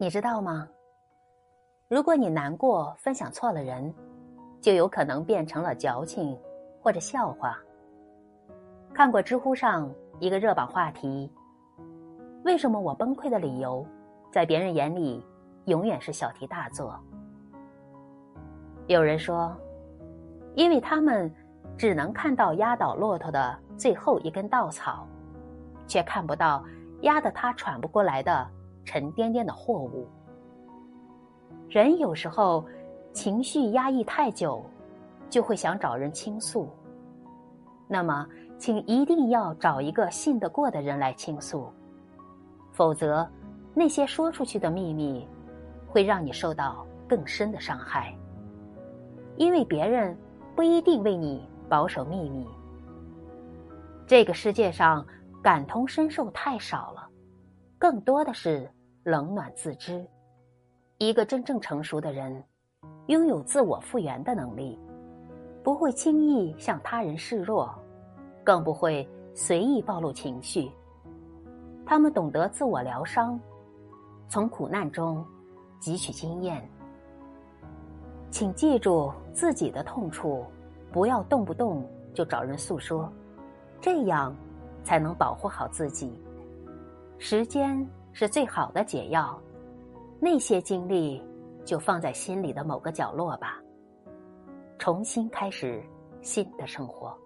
你知道吗？如果你难过，分享错了人，就有可能变成了矫情或者笑话。看过知乎上一个热榜话题：为什么我崩溃的理由，在别人眼里永远是小题大做？有人说，因为他们只能看到压倒骆驼的最后一根稻草，却看不到压得他喘不过来的。沉甸甸的货物。人有时候情绪压抑太久，就会想找人倾诉。那么，请一定要找一个信得过的人来倾诉，否则那些说出去的秘密，会让你受到更深的伤害。因为别人不一定为你保守秘密。这个世界上感同身受太少了，更多的是。冷暖自知，一个真正成熟的人，拥有自我复原的能力，不会轻易向他人示弱，更不会随意暴露情绪。他们懂得自我疗伤，从苦难中汲取经验。请记住自己的痛处，不要动不动就找人诉说，这样才能保护好自己。时间。是最好的解药，那些经历就放在心里的某个角落吧，重新开始新的生活。